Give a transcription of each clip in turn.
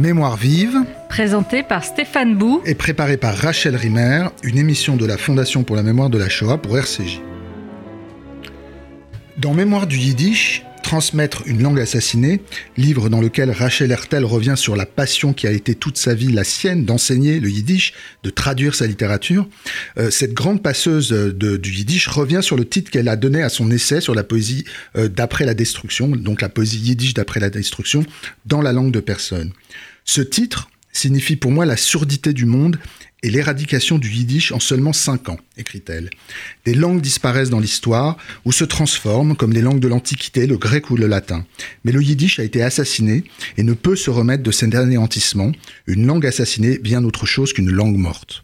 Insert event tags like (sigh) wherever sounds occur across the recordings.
Mémoire vive, Présenté par Stéphane Bou. et préparée par Rachel Rimer, une émission de la Fondation pour la mémoire de la Shoah pour RCJ. Dans Mémoire du Yiddish, Transmettre une langue assassinée, livre dans lequel Rachel Hertel revient sur la passion qui a été toute sa vie la sienne d'enseigner le yiddish, de traduire sa littérature, euh, cette grande passeuse de- du yiddish revient sur le titre qu'elle a donné à son essai sur la poésie euh, d'après la destruction, donc la poésie yiddish d'après la destruction, dans la langue de personne. Ce titre signifie pour moi la surdité du monde et l'éradication du yiddish en seulement cinq ans, écrit-elle. Des langues disparaissent dans l'histoire ou se transforment comme les langues de l'Antiquité, le grec ou le latin. Mais le yiddish a été assassiné et ne peut se remettre de cet anéantissement, une langue assassinée bien autre chose qu'une langue morte.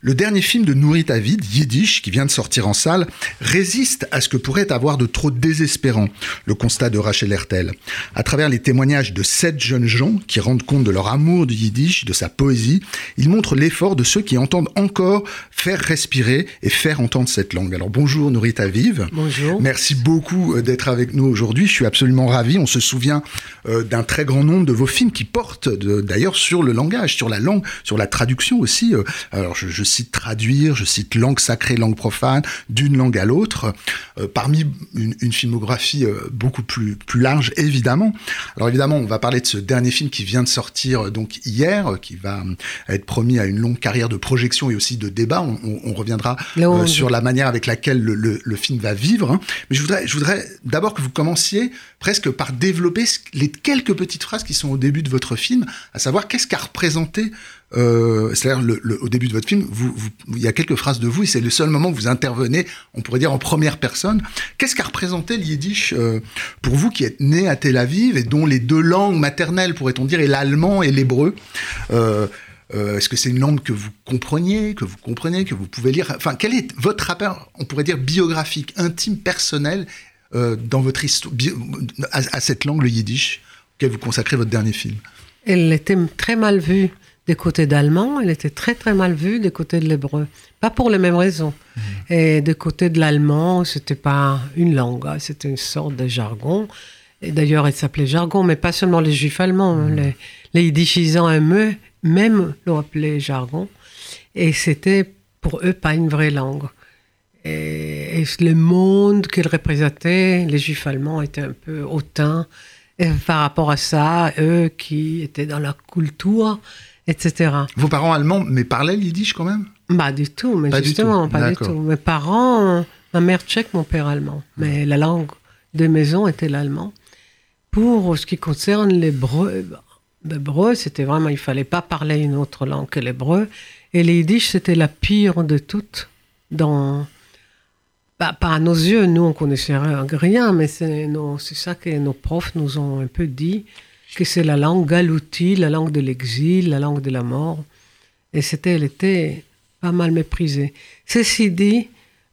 Le dernier film de Nourit Avid, Yiddish, qui vient de sortir en salle, résiste à ce que pourrait avoir de trop désespérant, le constat de Rachel Hertel. À travers les témoignages de sept jeunes gens qui rendent compte de leur amour du Yiddish, de sa poésie, il montre l'effort de ceux qui entendent encore faire respirer et faire entendre cette langue. Alors bonjour Nourit Aviv. Bonjour. Merci beaucoup euh, d'être avec nous aujourd'hui. Je suis absolument ravi. On se souvient euh, d'un très grand nombre de vos films qui portent d'ailleurs sur le langage, sur la langue, sur la traduction aussi. Euh, Alors je, je cite traduire, je cite langue sacrée, langue profane, d'une langue à l'autre. Euh, parmi une, une filmographie euh, beaucoup plus, plus large, évidemment. Alors évidemment, on va parler de ce dernier film qui vient de sortir euh, donc hier, qui va être promis à une longue carrière de projection et aussi de débat. On, on- on reviendra euh, sur la manière avec laquelle le, le- le film va vivre. hein. Mais je voudrais, je voudrais d'abord que vous commenciez presque par développer les quelques petites phrases qui sont au début de votre film, à savoir qu'est-ce qu'a représenté. Euh, C'est-à-dire, au début de votre film, il y a quelques phrases de vous, et c'est le seul moment où vous intervenez, on pourrait dire en première personne. Qu'est-ce qu'a représenté le yiddish euh, pour vous qui êtes né à Tel Aviv et dont les deux langues maternelles, pourrait-on dire, est l'allemand et l'hébreu euh, euh, Est-ce que c'est une langue que vous compreniez, que vous comprenez, que vous pouvez lire? Enfin, quel est votre rapport, on pourrait dire, biographique, intime, personnel euh, dans votre histoire, à cette langue, le yiddish, auquel vous consacrez votre dernier film? Elle était très mal vue des côtés d'allemand, elle était très très mal vue des côtés de l'hébreu. Pas pour les mêmes raisons. Et des côtés de l'allemand, c'était pas une langue, hein, c'était une sorte de jargon. Et d'ailleurs, elle s'appelait jargon, mais pas seulement les juifs allemands. hein, Les, les yiddishisants eux même l'ont appelé jargon. Et c'était pour eux pas une vraie langue. Et, et le monde qu'ils représentaient, les juifs allemands étaient un peu hautains et par rapport à ça, eux qui étaient dans la culture, etc. Vos parents allemands, mais parlaient le yiddish quand même? Pas du tout, mais Pas du justement, tout, pas du tout. Mes parents, ma mère tchèque, mon père allemand. Mais la langue de maison était l'allemand. Pour ce qui concerne l'hébreu, l'hébreu, c'était vraiment, il fallait pas parler une autre langue que l'hébreu. Et les yiddish, c'était la pire de toutes dans, pas, pas à nos yeux, nous on connaissait rien, rien, mais c'est nos- c'est ça que nos profs nous ont un peu dit, que c'est la langue galoutie, la langue de l'exil, la langue de la mort. Et c'était, elle était pas mal méprisée. Ceci dit,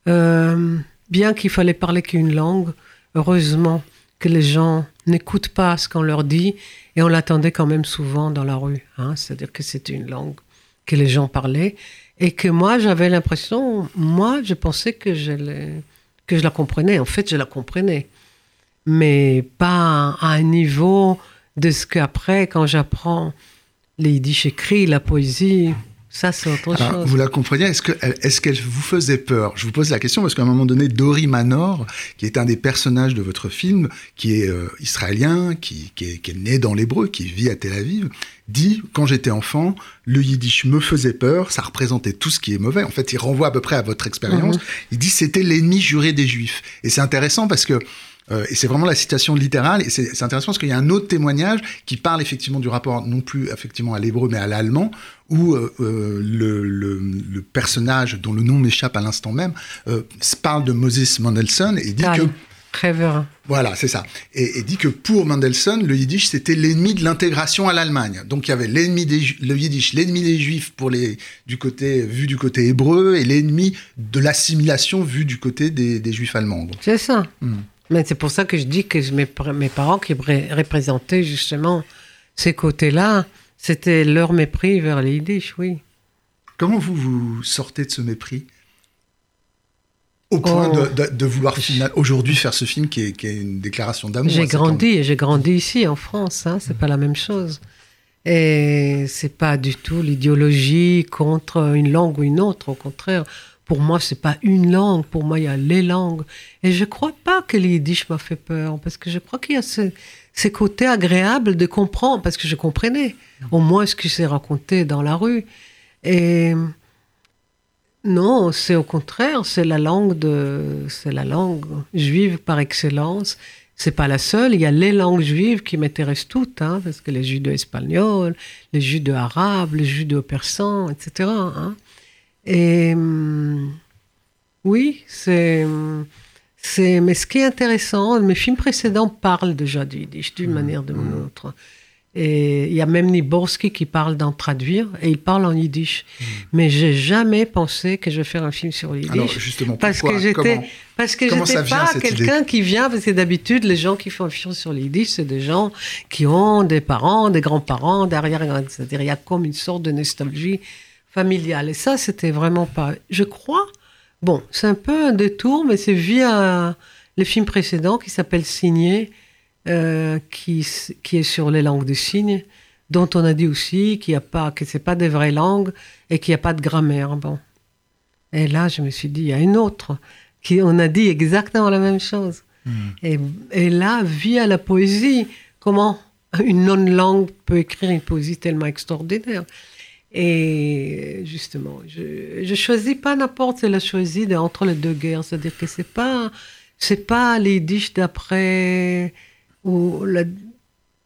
euh, bien qu'il fallait parler qu'une langue, heureusement que les gens n'écoutent pas ce qu'on leur dit et on l'attendait quand même souvent dans la rue. hein. C'est-à-dire que c'était une langue que les gens parlaient et que moi j'avais l'impression, moi je pensais que je, que je la comprenais. En fait, je la comprenais, mais pas à un niveau de ce qu'après, quand j'apprends les yiddish écrits, la poésie, ça c'est autre Alors, chose. vous la compreniez Est-ce que- est-ce qu'elle vous faisait peur? Je vous pose la question parce qu'à un moment donné, Dory Manor, qui est un des personnages de votre film, qui est euh, israélien, qui, qui est, qui est né dans l'hébreu, qui vit à Tel Aviv, dit quand j'étais enfant, le yiddish me faisait peur, ça représentait tout ce qui est mauvais. En fait, il renvoie à peu près à votre expérience. Il dit c'était l'ennemi juré des juifs. Et c'est intéressant parce que euh, et c'est vraiment la citation littérale. Et c'est intéressant parce qu'il y a un autre témoignage qui parle effectivement du rapport non plus effectivement à l'hébreu mais à l'allemand, où euh, euh, le, le, le personnage dont le nom m'échappe à l'instant même euh, parle de Moses Mendelssohn et dit que Rêveur. voilà, c'est ça. Et, et dit que pour Mendelssohn, le yiddish, c'était l'ennemi de l'intégration à l'Allemagne. Donc il y avait l'ennemi des le yiddish, l'ennemi des juifs pour les du côté vu du côté hébreu et l'ennemi de l'assimilation vu du côté des, des juifs allemands. C'est ça. Hmm. Mais c'est pour ça que je dis que mes, parents qui ré- représentaient justement ces côtés-là, c'était leur mépris vers les yiddish, oui. Comment vous vous sortez de ce mépris? Au point Oh. de, de- de vouloir aujourd'hui faire ce film qui est, qui est une déclaration d'amour J'ai cet grandi et j'ai grandi ici en France, hein, c'est pas la même chose. Et c'est pas du tout l'idéologie contre une langue ou une autre. Au contraire, pour moi, c'est pas une langue. Pour moi, il y a les langues. Et je crois pas que le yiddish m'a fait peur, parce que je crois qu'il y a ce, ces côtés agréables de comprendre, parce que je comprenais au moins ce qui s'est raconté dans la rue. Et non, c'est au contraire, c'est la langue de, c'est la langue juive par excellence. C'est pas la seule. Il y a les langues juives qui m'intéressent toutes, hein, parce que les judo-espagnols, les judo-arabes, les judo-persans, etc. Hein. Et oui, c'est, c'est. Mais ce qui est intéressant, mes films précédents parlent déjà du yiddish d'une Mmh, manière ou d'une mmh. autre. Et il y a même Niborski qui parle d'en traduire, et il parle en yiddish. Mais j'ai jamais pensé que je vais faire un film sur le yiddish. Mmh. Alors justement, Parce que j'étais, parce que j'étais pas quelqu'un qui vient, parce que d'habitude, les gens qui font un film sur le yiddish, c'est des gens qui ont des parents, des grands-parents, derrière, c'est-à-dire il y a comme une sorte de nostalgie familiale. Et ça, c'était vraiment pas. Je crois, bon, c'est un peu un détour, mais c'est via le film précédent qui s'appelle Signé, euh, qui, qui est sur les langues de signes, dont on a dit aussi qu'il y a pas, que c'est pas des vraies langues et qu'il n'y a pas de grammaire. Bon. Et là, je me suis dit, il y a une autre qui, on a dit exactement la même chose. Hmm. Et, et là, via la poésie, comment une non-langue peut écrire une poésie tellement extraordinaire. Et justement, je ne choisis pas n'importe, la choisie entre les deux guerres. C'est-à-dire que c'est pas, c'est pas les yiddish d'après, ou la-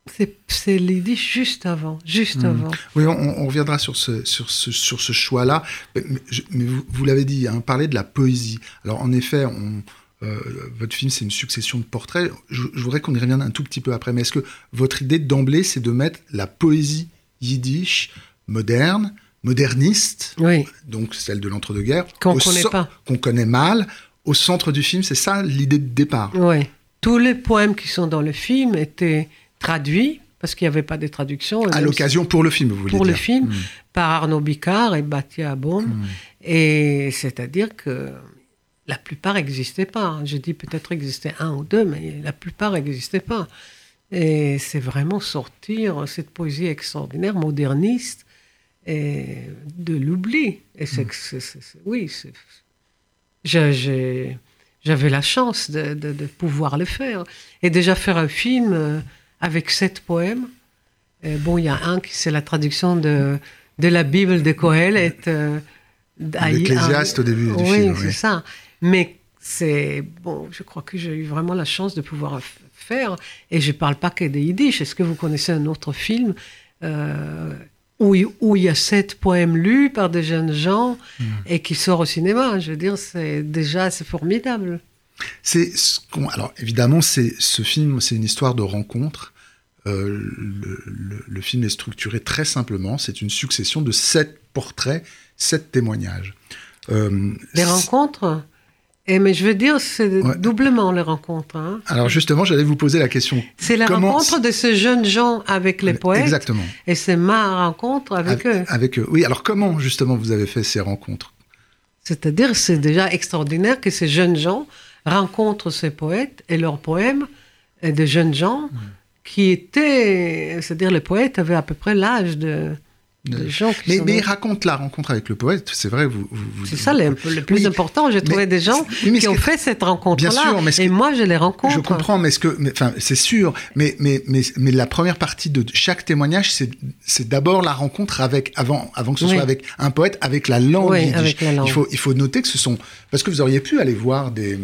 c'est, c'est les yiddish juste avant, juste Hmm. avant. Oui, on, on reviendra sur ce, sur ce, sur ce choix-là. Mais, je- vous, vous l'avez dit, hein, parler de la poésie. Alors, en effet, on, euh, votre film, c'est une succession de portraits. Je, je voudrais qu'on y revienne un tout petit peu après. Mais est-ce que votre idée d'emblée, c'est de mettre la poésie yiddish moderne, moderniste, Oui, donc celle de l'entre-deux-guerres, qu'on connaît pas. qu'on connaît mal, au centre du film C'est ça l'idée de départ Oui. Tous les poèmes qui sont dans le film étaient traduits, parce qu'il n'y avait pas de traduction. À l'occasion pour le film, vous voulez pour le dire film, Hmm. par Arnaud Bicard et Batia Abom. Hmm. Et c'est-à-dire que la plupart n'existaient pas. hein. Je dis peut-être existait un ou deux, mais la plupart n'existaient pas. Et c'est vraiment sortir cette poésie extraordinaire, moderniste, et de l'oubli. Et c'est que c'est- c'est- c'est- oui, j'ai- j'avais la chance de, de- de pouvoir le faire. Et déjà faire un film euh, avec sept poèmes. Bon, il y a un qui c'est la traduction de, de la Bible de Coëlette. euh, L'Ecclésiaste au début du oui, film, c'est oui. ça. Mais c'est bon, je crois que j'ai eu vraiment la chance de pouvoir faire. Et je parle pas que des yiddish. Est-ce que vous connaissez un autre film euh, où, il- où il y a sept poèmes lus par des jeunes gens Hmm. et qui sort au cinéma Je veux dire, c'est déjà c'est formidable. C'est ce alors évidemment, c'est ce film, c'est une histoire de rencontre. Euh, le, le- le film est structuré très simplement. C'est une succession de sept portraits, sept témoignages. Euh, Les rencontres? Et mais je veux dire, c'est Ouais. doublement les rencontres. hein. Alors justement, j'allais vous poser la question. C'est la Comment- rencontre de ces jeunes gens avec les poètes Exactement. et c'est ma rencontre avec eux. Avec eux. Oui. Alors comment justement vous avez fait ces rencontres? C'est-à-dire, c'est déjà extraordinaire que ces jeunes gens rencontrent ces poètes et leurs poèmes, et des jeunes gens qui étaient, c'est-à-dire les poètes avaient à peu près l'âge de, gens qui Mais, sont mais dans- il raconte la rencontre avec le poète. C'est vrai. Vous, vous- C'est ça le, le plus Oui, important. J'ai trouvé des gens oui, qui ont fait cette rencontre-là. Ce et moi, je les rencontre. Je comprends, mais ce que, enfin, c'est sûr, mais, mais, mais, mais la première partie de chaque témoignage, c'est, d'abord la rencontre avec, avant, avant que ce Oui. soit avec un poète, avec la langue. Avec la langue. Il faut, il faut noter que ce sont, parce que vous auriez pu aller voir des,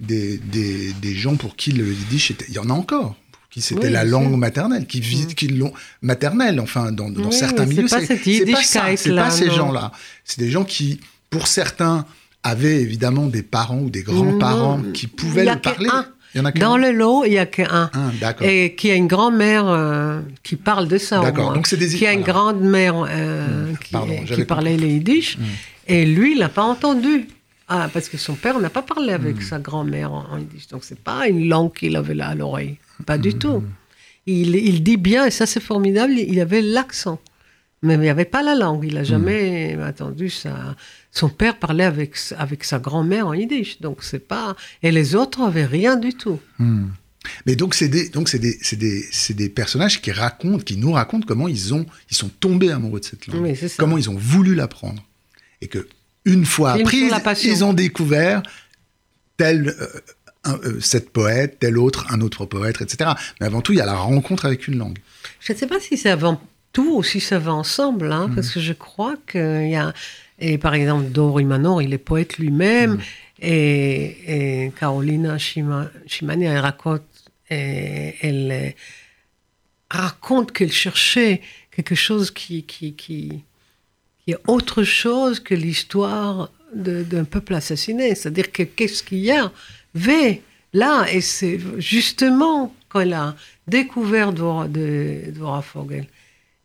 des, des, des gens pour qui le yiddish était, il y en a encore. Qui c'était Oui, la langue maternelle, qui, vit- Mm. qui l'ont maternelle, enfin dans, dans Oui, certains mais c'est milieux, pas cette pas ça, c'est là, pas ces gens-là. C'est des gens qui, pour certains, avaient évidemment des parents ou des grands-parents Non, qui pouvaient le parler. un. Il y en a Dans le lot, il n'y a qu'un. Un. Et qui a une grand-mère euh, qui parle de ça. D'accord. Donc c'est des- Qui a une voilà. grande-mère euh, qui, Pardon, qui parlait les yiddish. Mm. Et lui, il n'a pas entendu. Ah, parce que son père n'a pas parlé avec Mm. sa grand-mère en, yiddish. Donc c'est pas une langue qu'il avait là à l'oreille. Pas du tout. Il, il dit bien, et ça c'est formidable, il avait l'accent. Mais il n'y avait pas la langue. Il n'a jamais entendu sa... Son père parlait avec, avec sa grand-mère en yiddish. Donc c'est pas... Et les autres avaient rien du tout. Hmm. Mais donc c'est des donc c'est des c'est des c'est des personnages qui racontent qui nous racontent comment ils ont ils sont tombés amoureux de cette langue. Oui, ça. Comment ils ont voulu l'apprendre et que une fois Film sur apprise, la passion. ils ont découvert tel euh, euh, cette poète, tel autre, un autre poète, etc. Mais avant tout, il y a la rencontre avec une langue. Je ne sais pas si ça va tout ou si ça va ensemble, hein, parce que je crois qu'il y a. Et par exemple, Dori Manor, il est poète lui-même, et, et Carolina Shima- Shimani, elle raconte, et- elle raconte qu'elle cherchait quelque chose qui, qui, qui, autre chose que l'histoire d'un peuple assassiné. C'est-à-dire que qu'est-ce qu'il y avait là Et c'est justement quand elle a découvert Dora, de, Dora Fogel.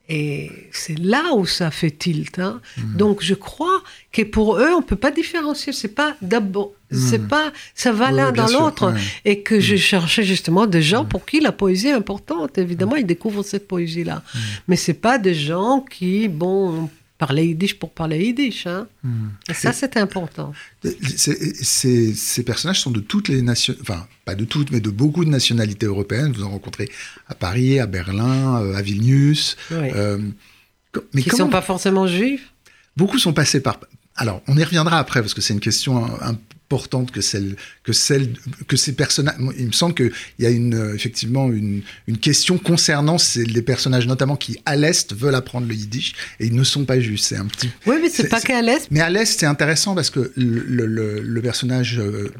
Et c'est là où ça fait tilt. hein. Donc je crois que pour eux, on peut pas différencier. C'est pas d'abord, c'est pas, ça va Oui, l'un dans l'autre. ouais. Et que je cherchais justement des gens pour qui la poésie est importante. Évidemment, ils découvrent cette poésie-là. Mais c'est pas des gens qui, bon, parlaient yiddish pour parler yiddish. Hein. Et ça, c'est important. C'est- ces personnages sont de toutes les nations, enfin pas de toutes, mais de beaucoup de nationalités européennes. Vous en rencontrez à Paris, à Berlin, euh, à Vilnius. Oui. Euh, mais qui comment sont pas forcément juifs. beaucoup sont passés par. Alors, on y reviendra après parce que c'est une question euh, importante que celle que celle que ces personnages. Il me semble qu'il y a une euh, effectivement une, une question concernant ces, les personnages notamment qui à l'est veulent apprendre le yiddish et ils ne sont pas justes. C'est un petit. Oui, mais c'est pas qu'à l'Est. Mais à l'est, c'est intéressant parce que le, le- personnage euh,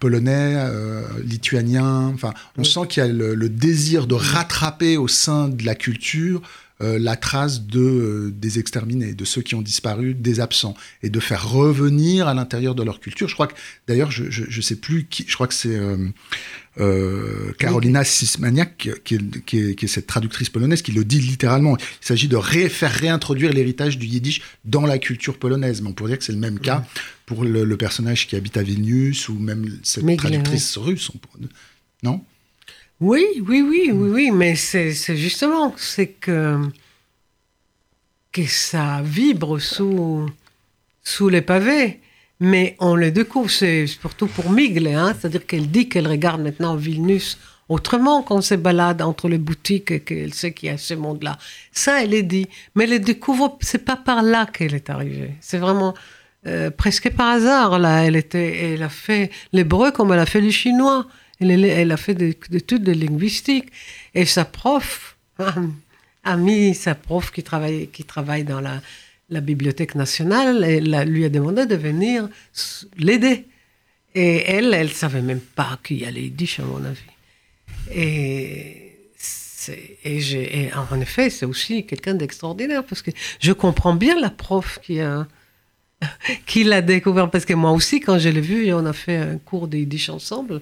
polonais, euh, lituanien, enfin, on sent qu'il y a le, le désir de rattraper au sein de la culture euh, la trace de, euh, des exterminés, de ceux qui ont disparu, des absents, et de faire revenir à l'intérieur de leur culture. Je crois que, d'ailleurs, je, je, je sais plus qui, je crois que c'est euh, Carolina Sismaniak, qui, qui est, qui, est, qui est cette traductrice polonaise, qui le dit littéralement. Il s'agit de ré- faire réintroduire l'héritage du yiddish dans la culture polonaise. Mais on pourrait dire que c'est le même cas pour le, le personnage qui habite à Vilnius ou même cette traductrice russe. on Non? Oui, oui, oui, oui, oui, mais c'est justement, c'est que, que ça vibre sous, sous les pavés, mais on le découvre, c'est surtout pour Migle, hein, c'est-à-dire qu'elle dit qu'elle regarde maintenant Vilnius autrement quand on se balade entre les boutiques et qu'elle sait qu'il y a ce monde-là. Ça, elle est dit, mais elle le découvre, c'est pas par là qu'elle est arrivée, c'est vraiment... euh, presque par hasard, là, elle, était, elle a fait l'hébreu comme elle a fait le chinois. Elle, elle a fait des des études de linguistique. Et sa prof (laughs) a mis sa prof qui travaille, qui travaille dans la, Bibliothèque nationale et la- lui a demandé de venir l'aider. Et elle, elle savait même pas qu'il y a les yiddish, à mon avis. Et, et, et en effet, c'est aussi quelqu'un d'extraordinaire parce que je comprends bien la prof qui a (laughs) qui l'a découvert parce que moi aussi quand je l'ai vu on a fait un cours de yiddish ensemble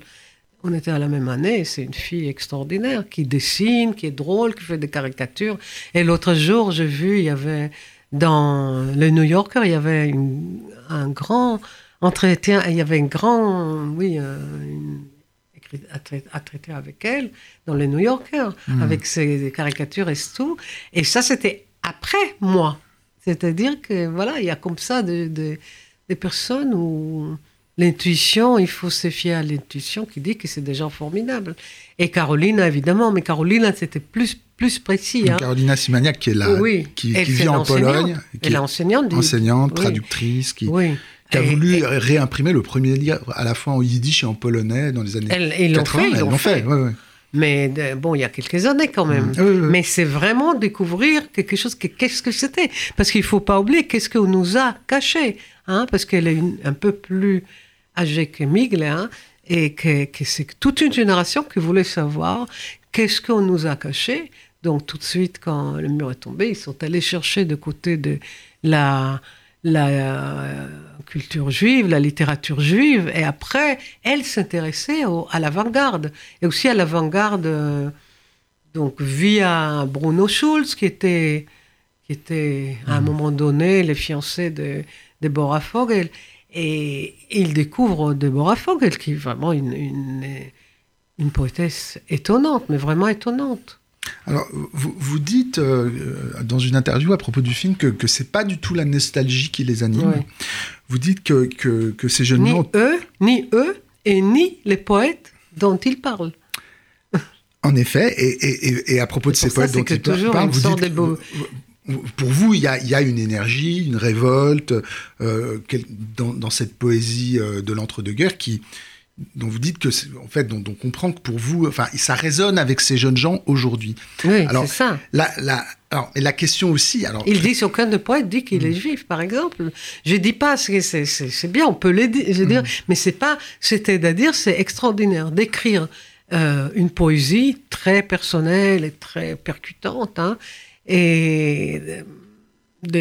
on était à la même année c'est une fille extraordinaire qui dessine qui est drôle qui fait des caricatures. Et l'autre jour j'ai vu il y avait dans le New Yorker il y avait une- un grand entretien il y avait un grand oui euh, une- à traiter avec elle dans le New Yorker avec ses caricatures et tout. Et ça c'était après moi. C'est-à-dire que voilà, il y a comme ça de- de- des personnes où l'intuition, il faut se fier à l'intuition qui dit que c'est des gens formidables. Et Caroline, évidemment, mais Caroline, c'était plus, plus précis. hein. Carolina Simaniak, qui est là, Oui, qui, vit en. Pologne, qui Elle est enseignante. du- enseignante, oui, traductrice, qui, Oui. qui a Et- voulu et- réimprimer le premier livre à la fois en yiddish et en polonais dans les années Elle- ils l'ont 80. fait, ils l'ont fait, fait. ouais, ouais. Mais de- bon, il y a quelques années quand même. Oui, oui, oui. Mais c'est vraiment découvrir quelque chose que qu'est-ce que c'était. Parce qu'il faut pas oublier qu'est-ce qu'on nous a caché. Hein, parce qu'elle est une- un peu plus âgée que Migle. Hein, et que, que c'est toute une génération qui voulait savoir qu'est-ce qu'on nous a caché. Donc tout de suite, quand le mur est tombé, ils sont allés chercher de côté de la, la euh, culture juive, la littérature juive, et après, elle s'intéressait à l'avant-garde, et aussi à l'avant-garde, euh, donc via Bruno Schulz, qui était, qui était à un moment donné le fiancé de Deborah Fogel, et il découvre Deborah Fogel, qui est vraiment une, une, une poétesse étonnante, mais vraiment étonnante. Alors, vous, vous dites euh, dans une interview à propos du film que, que c'est pas du tout la nostalgie qui les anime. Ouais. Vous dites que, que, que ces jeunes Ni gens eux, ni eux, et ni les poètes dont ils parlent. En effet, et, et, et à propos de ces poètes dont tu parles, vous dites, beaux... pour vous, il y, a, il y, a, une énergie, une révolte euh, dans, dans, cette poésie euh, de l'entre-deux-guerres qui, dont vous dites que, en fait, dont, on comprend que pour vous, enfin, ça résonne avec ces jeunes gens aujourd'hui. Oui, c'est ça. La, la, alors, la question aussi. Alors, Ils disent aucun de poète dit qu'il est mm. juif, par exemple. Je dis pas c'est c'est bien, on peut le dire, mm. mais c'est pas. C'est-à-dire, c'est extraordinaire d'écrire euh, une poésie très personnelle et très percutante, hein, et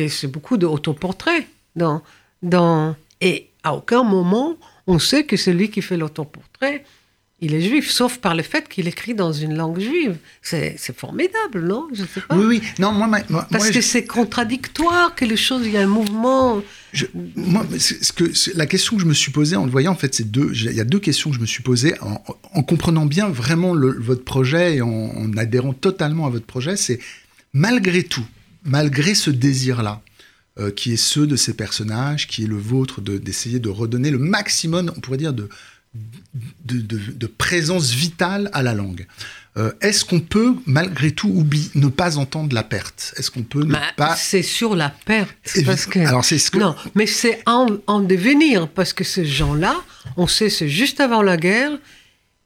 c'est beaucoup d'autoportraits dans dans et à aucun moment on sait que celui qui fait l'autoportrait, il est juif, sauf par le fait qu'il écrit dans une langue juive. C'est formidable, non? Je sais pas. Oui, oui. Non, moi, Parce que c'est contradictoire, que les choses, il y a un mouvement. moi, ce que, la question que je me suis posée en le voyant, en fait, c'est deux. Il y a deux questions que je me suis posées en, comprenant bien vraiment votre projet et en adhérant totalement à votre projet. C'est malgré tout, malgré ce désir-là, euh, qui est ceux de ces personnages, qui est le vôtre, d'essayer de, redonner le maximum, on pourrait dire, de, de, présence vitale à la langue. Euh, est-ce qu'on peut, malgré tout, oublier, ne pas entendre la perte? Est-ce qu'on peut ne bah, pas... C'est sur la perte. Parce que... Alors c'est ce que... Non, mais c'est en, en devenir, parce que ces gens-là, on sait, c'est juste avant la guerre,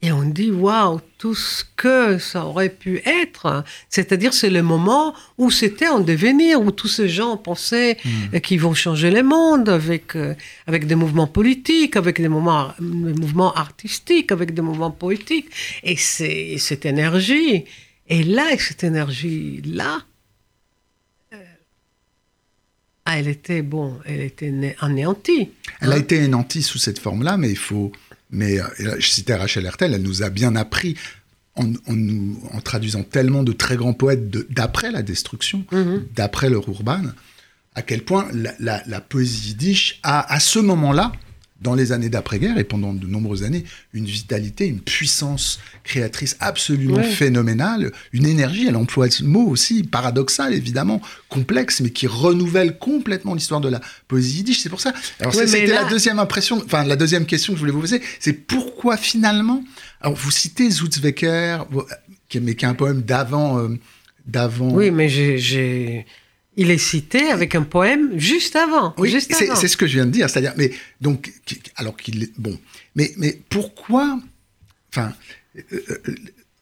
et on dit, waouh, tout ce que ça aurait pu être. C'est-à-dire, c'est le moment où c'était en devenir, où tous ces gens pensaient hmm. qu'ils vont changer le monde avec, euh, avec des mouvements politiques, avec des mouvements, des mouvements artistiques, avec des mouvements poétiques. Et cette énergie. Et là, cette énergie-là, euh, ah, elle était, bon, elle était anéantie. Elle a hein. été anéantie sous cette forme-là, mais il faut mais euh, je citais Rachel Hertel, elle nous a bien appris en, nous, en traduisant tellement de très grands poètes d'après la destruction, mhm. d'après leur urbain, à quel point la, poésie yiddish a, à ce moment-là, dans les années d'après-guerre et pendant de nombreuses années, une vitalité, une puissance créatrice absolument phénoménale, une énergie, elle emploie ce mot aussi, paradoxal évidemment, complexe, mais qui renouvelle complètement l'histoire de la poésie yiddish. C'est pour ça. Alors c'était la deuxième impression, enfin la deuxième question que je voulais vous poser, c'est pourquoi finalement, alors vous citez Zutzwecker, mais qui est un poème d'avant... Euh, d'avant. Oui, mais j'ai il est cité avec un poème juste avant. Oui, c'est ce que je viens de dire. C'est-à-dire, mais donc, alors qu'il est bon, mais mais pourquoi Enfin, euh, euh,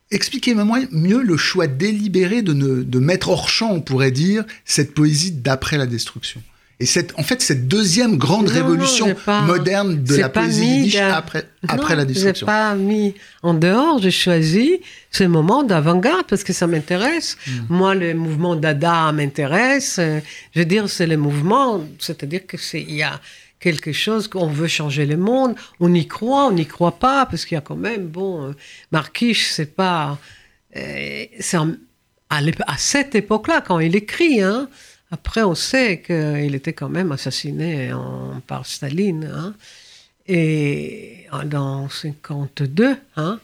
expliquez-moi mieux le choix délibéré de, ne, de mettre hors champ, on pourrait dire, cette poésie d'après la destruction. Et cette, en fait, cette deuxième grande révolution moderne de la poésie après, après la destruction. Je pas mis en dehors, j'ai choisi ce moment d'avant-garde parce que ça m'intéresse. Hmm. Moi, le mouvement Dada m'intéresse. Je veux dire, c'est le mouvement, c'est-à-dire que c'est, il y a quelque chose qu'on veut changer le monde. On y croit, on n'y croit pas parce qu'il y a quand même, bon, euh, Marquiche, c'est pas, euh, c'est à, à cette époque-là quand il écrit, hein. Après, on sait qu'il était quand même assassiné par Staline, hein, et dans 52, hein,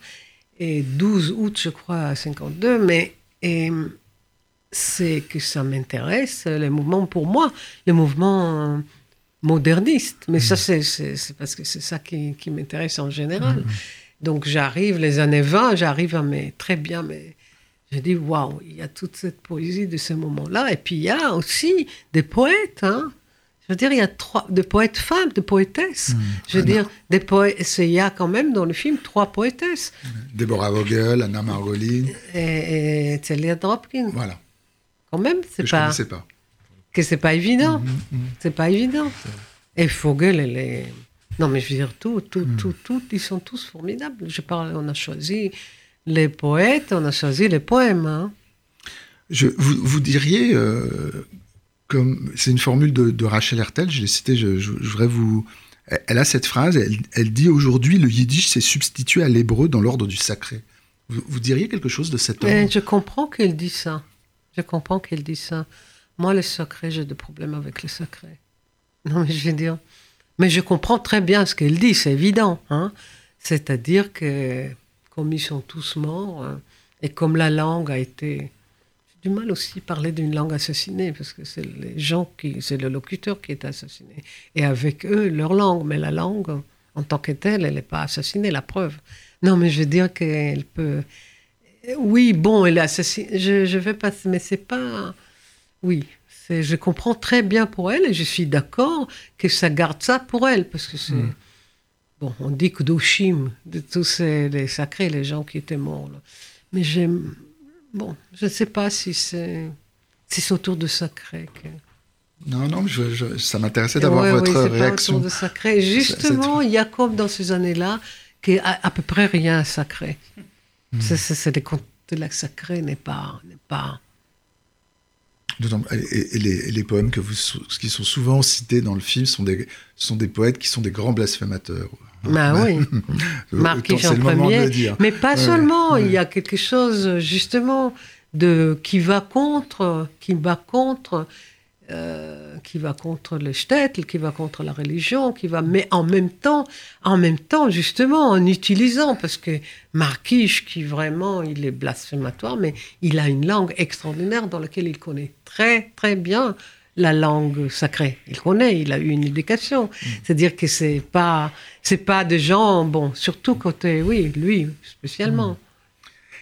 et 12 août, je crois, 52, mais c'est que ça m'intéresse, les mouvements pour moi, les mouvements modernistes. Mais ça, mmh. c'est parce que c'est ça qui, m'intéresse en général. Mmh. Donc j'arrive, les années 20, j'arrive à mes, très bien, mais j'ai dit, waouh, il y a toute cette poésie de ce moment-là. Et puis, il y a aussi des poètes. Hein. Je veux dire, il y a trois, des poètes femmes, des poétesses. Hmm. je veux dire, des poètes, il y a quand même dans le film trois poétesses. Déborah Vogel, Anna Margolin. Et, et Celia Dropkin. Voilà. Quand même, c'est pas. Je pas. Que c'est pas évident. Hmm, hmm, c'est pas évident. Et Vogel, elle est. Non, mais je veux dire, tout, tout, tout, tout, ils sont tous formidables. Je parle, on a choisi les poètes, on a choisi les poèmes. Hein. Je, vous, diriez, euh, comme c'est une formule de, Rachel Hertel, je l'ai citée, je, voudrais vous. Elle a cette phrase, elle, dit aujourd'hui le yiddish s'est substitué à l'hébreu dans l'ordre du sacré. Vous, diriez quelque chose de cet ordre? Je comprends qu'elle dit ça. Je comprends qu'elle dit ça. Moi, le sacré, j'ai des problèmes avec le sacré. Non, mais je veux dire. Mais je comprends très bien ce qu'elle dit, c'est évident. Hein C'est-à-dire que comme ils sont tous morts, hein. et comme la langue a été... J'ai du mal aussi parler d'une langue assassinée, parce que c'est les gens qui... C'est le locuteur qui est assassiné. Et avec eux, leur langue. Mais la langue, en tant que telle, elle n'est pas assassinée, la preuve. Non, mais je veux dire qu'elle peut... Oui, bon, elle assassine. Je, je vais pas, mais c'est pas. Oui. Je comprends très bien pour elle et je suis d'accord que ça garde ça pour elle parce que c'est. Mm. Bon, on dit que d'Oshim, de tous ces, les sacrés, les gens qui étaient morts. là. Mais j'aime. Bon, je ne sais pas si c'est. Si c'est autour de sacré. Que... Non, non, je- je- ça m'intéressait d'avoir Ouais, votre oui, c'est pas réaction. autour de sacré. Justement, comme dans ces années-là, qu'il à, à peu près rien sacré. Hmm. C'est- C'est c'est des contes de la sacré n'est pas, n'est pas. Et, les, les poèmes que vous, qui sont souvent cités dans le film sont des, sont des poètes qui sont des grands blasphémateurs. Bah oui. (laughs) En le moment de premier. Mais pas Ouais, seulement, ouais. il y a quelque chose justement de qui va contre, qui va contre, euh, qui va contre le shtetl, qui va contre la religion, qui va, mais en même temps, en même temps justement en utilisant, parce que Marquis, qui vraiment, il est blasphématoire, mais il a une langue extraordinaire dans laquelle il connaît très très bien la langue sacrée. Il connaît, il a eu une éducation. Mm. C'est-à-dire que c'est pas, c'est pas des gens, bon, surtout côté, oui, lui spécialement.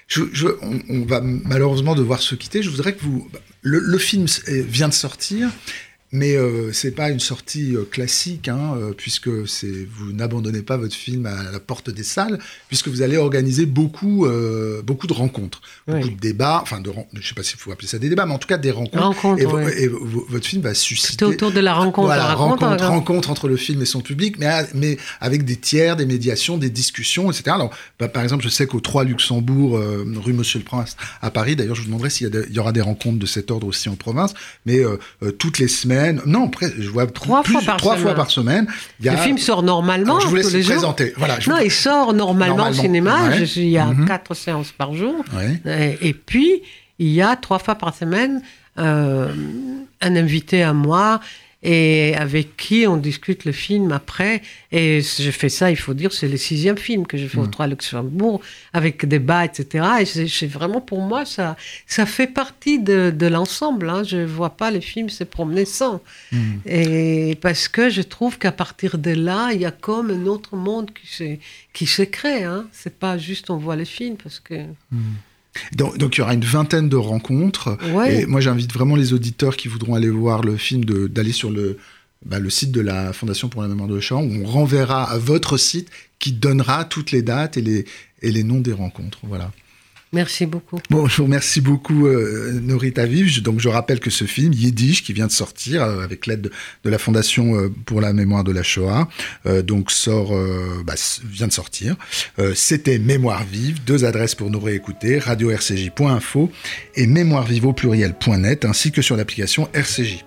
Je, je- on, va malheureusement devoir se quitter. Je voudrais que vous. Le, film vient de sortir, mais euh, c'est pas une sortie euh, classique, hein, euh, puisque vous n'abandonnez pas votre film à la porte des salles, puisque vous allez organiser beaucoup, euh, beaucoup de rencontres, beaucoup de débats, enfin, de, je sais pas s'il faut appeler ça des débats, mais en tout cas des rencontres. Rencontre, et, ouais. votre film va susciter. C'était autour de la rencontre. Voilà, la rencontre, rencontre, la- rencontre entre le film et son public, mais, mais avec des tiers, des médiations, des discussions, etc. Alors, bah, par exemple, je sais qu'au 3 Luxembourg, euh, rue Monsieur le Prince, à Paris, d'ailleurs, je vous demanderai s'il y, aura des rencontres de cet ordre aussi en province, mais toutes les semaines, non, après, je vois Trois plus- fois par trois semaine. fois par semaine. Il y a, Le film sort normalement Alors, je vous laisse tous les le présenter. Voilà, je non, vous- il sort normalement, Normalement, au cinéma. ouais. Je il y a Mhm. quatre séances par jour. Ouais. Et, et puis, il y a trois fois par semaine euh, un invité à moi et avec qui on discute le film après. Et je fais ça, il faut dire, c'est le sixième film que je fais au 3 Luxembourg avec débat, etc. Et c'est vraiment pour moi, ça, ça fait partie de, de l'ensemble. Hein. Je vois pas le film se promener sans. Et parce que je trouve qu'à partir de là, il y a comme un autre monde qui se, qui se crée. Hein. C'est pas juste on voit le film parce que. Donc, donc, il y aura une vingtaine de rencontres. Ouais. Et moi, j'invite vraiment les auditeurs qui voudront aller voir le film d'aller sur le, bah, le site de la Fondation pour la mémoire de Champ, où on renverra à votre site qui donnera toutes les dates et les, et les noms des rencontres. Voilà. Merci beaucoup. Bon, je vous remercie beaucoup, euh, Norita Vive. Je- Donc, je rappelle que ce film, Yiddish, qui vient de sortir euh, avec l'aide de, la Fondation euh, pour la mémoire de la Shoah, donc sort, bah, vient de sortir. C'était Mémoire Vive. Deux adresses pour nous réécouter radio-rcj.info et mémoirevive au pluriel.net, ainsi que sur l'application RCJ.